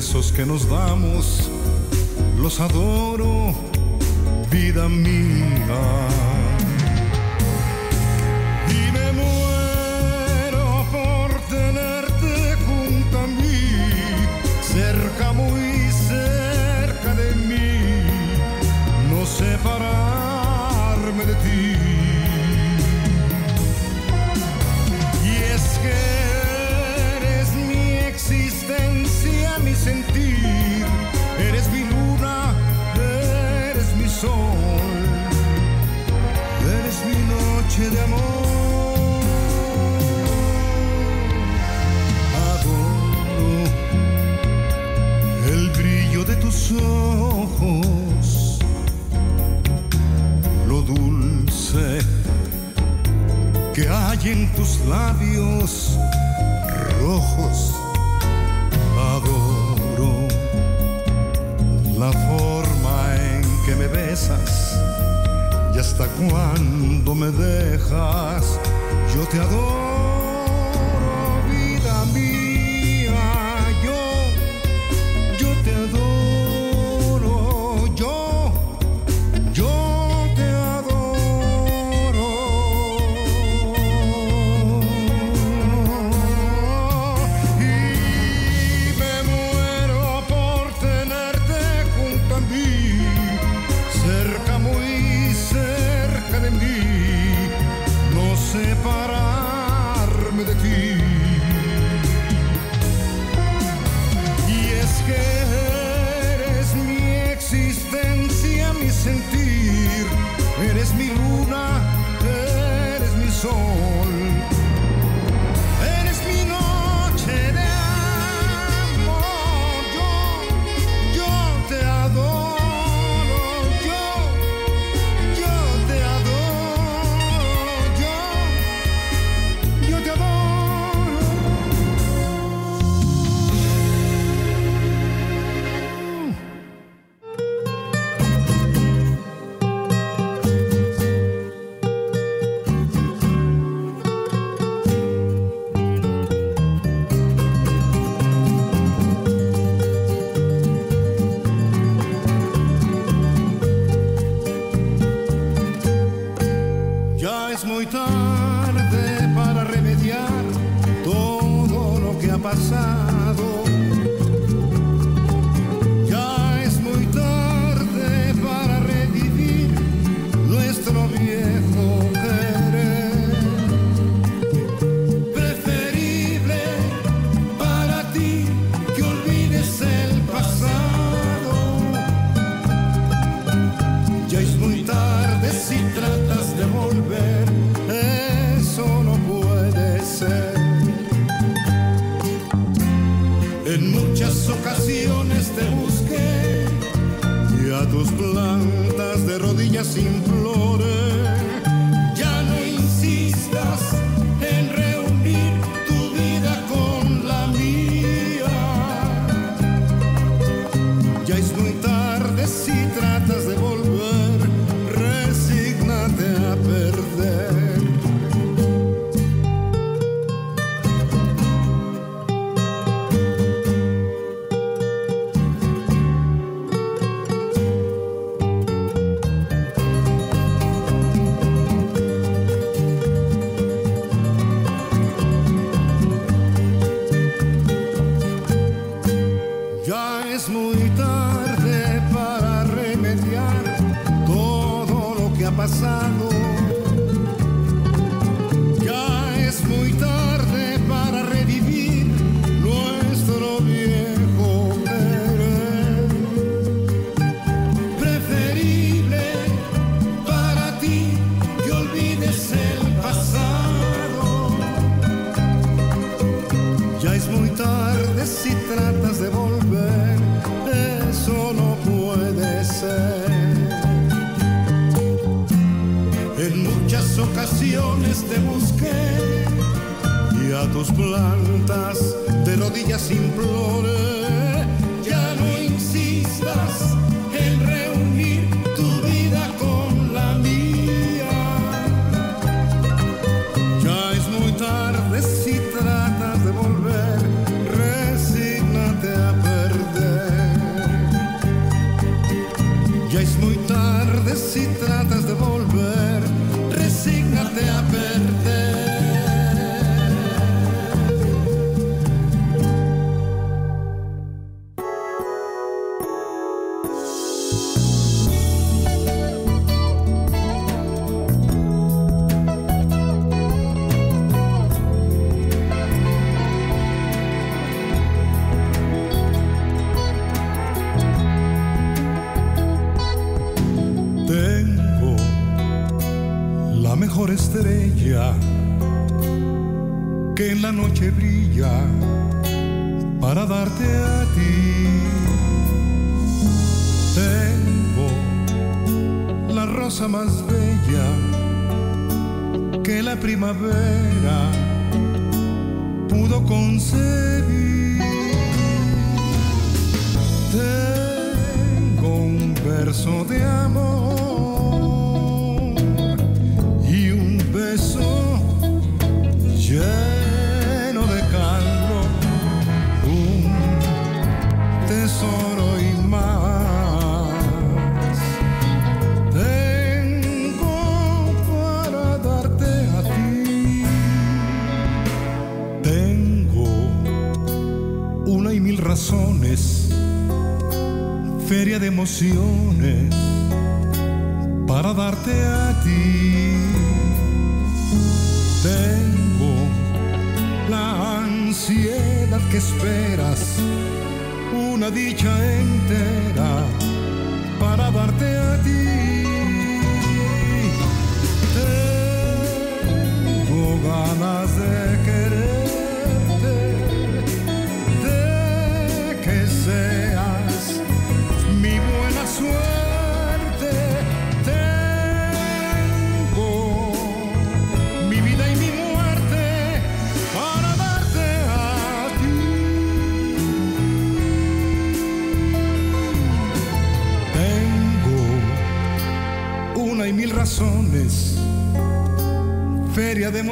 besos que nos damos, los adoro, vida mía. sol, eres mi noche de amor. Adoro el brillo de tus ojos, lo dulce que hay en tus labios rojos. Adoro la forma promesas. Y hasta cuando me dejas, yo te adoro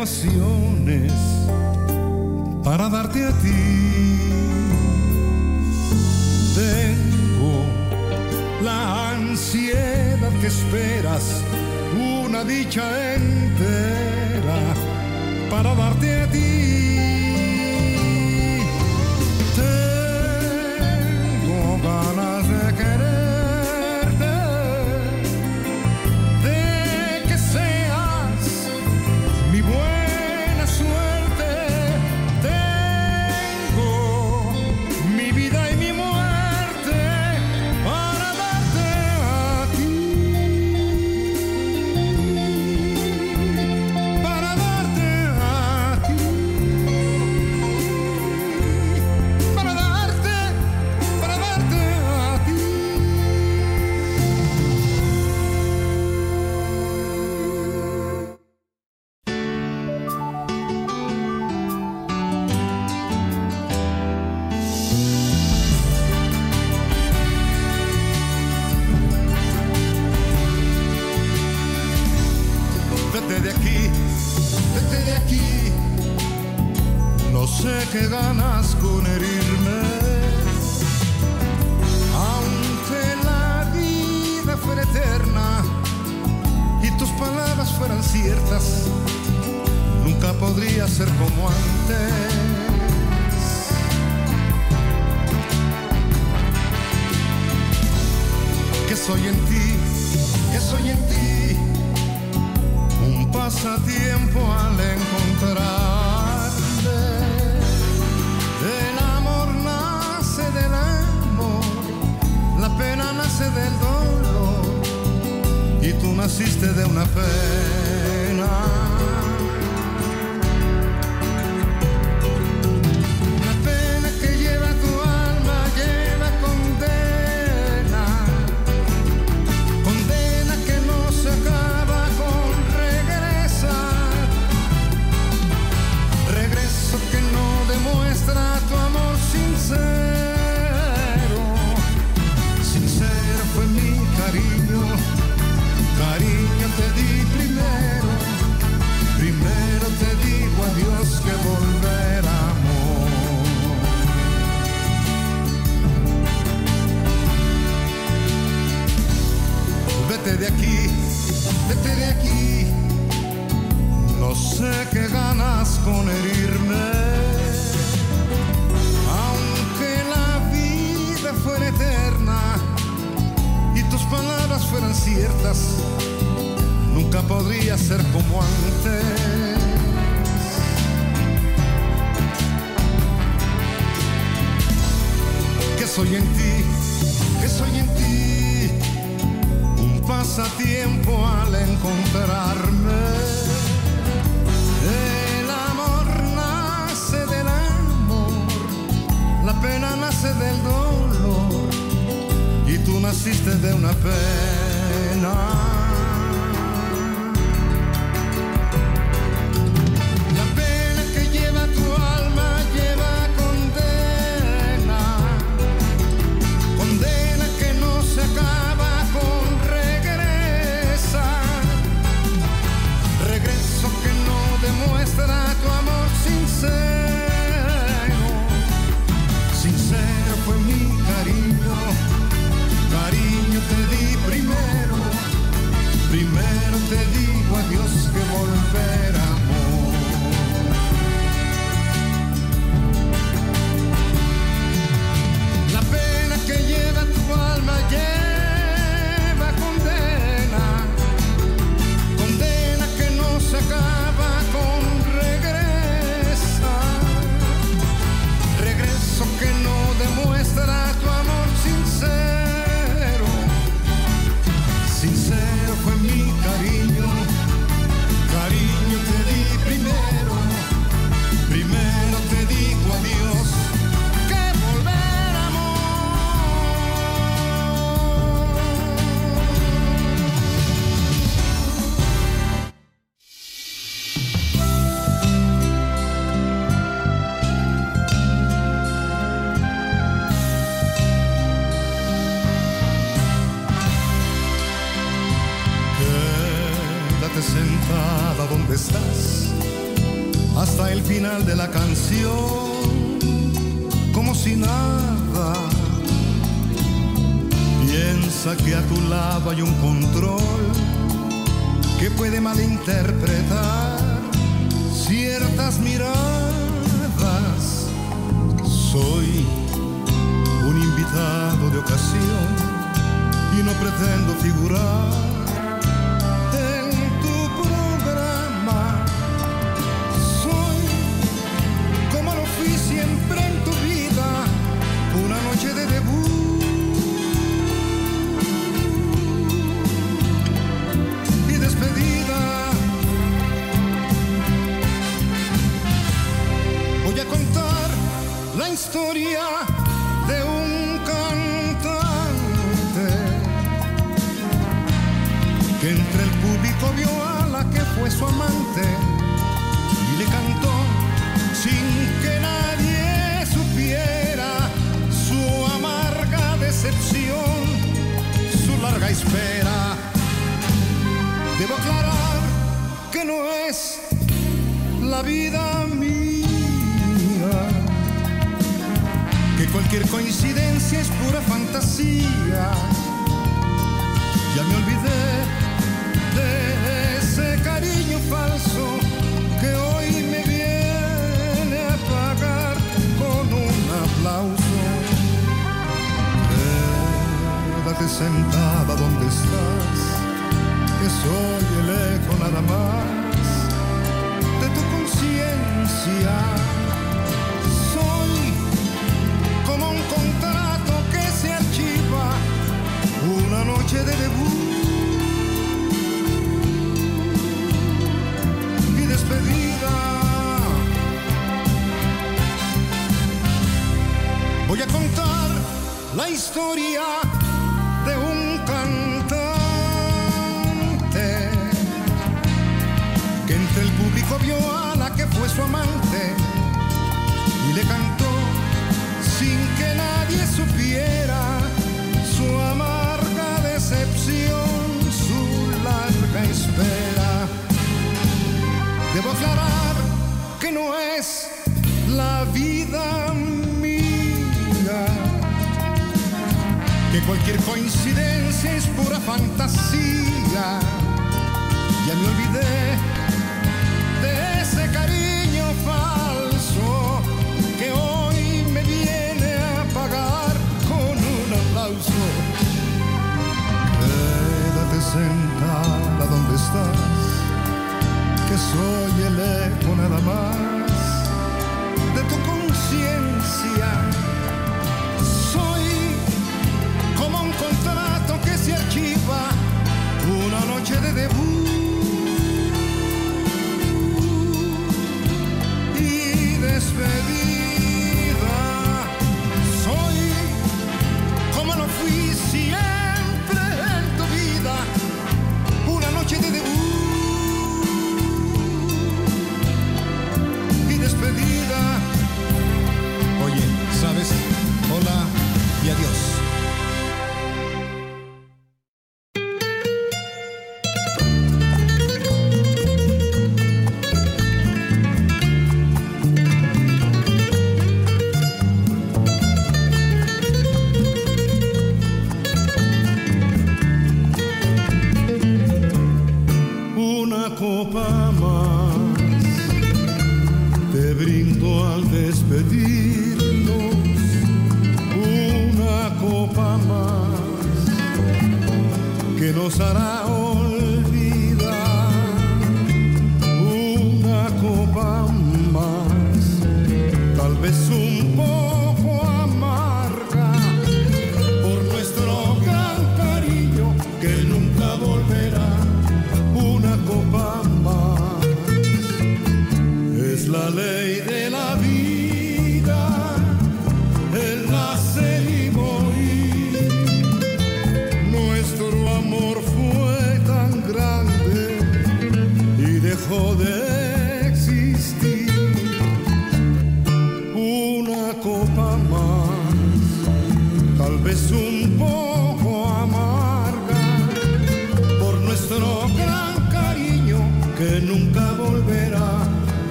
emociones para darte a ti. Tengo la ansiedad que esperas, una dicha un pasatiempo al encontrarme. El amor nace del amor, la pena nace del dolor y tú naciste de una pena. Entre el público vio a la que fue su amante y le cantó sin que nadie supiera su amarga decepción, su larga espera. Debo aclarar que no es la vida mía, que cualquier coincidencia es pura fantasía. Ya me olvidé de ese cariño falso que hoy me viene a pagar con un aplauso. Quédate sentada donde estás, que soy el eco nada más de tu conciencia. Soy como un contrato que se archiva una noche de debut Voy a contar la historia de un cantante que entre el público vio a la que fue su amante y le cantó sin que nadie supiera Cualquier coincidencia es pura fantasía. Ya me olvidé de ese cariño falso que hoy me viene a pagar con un aplauso. Quédate sentada donde estás, que soy el eco nada más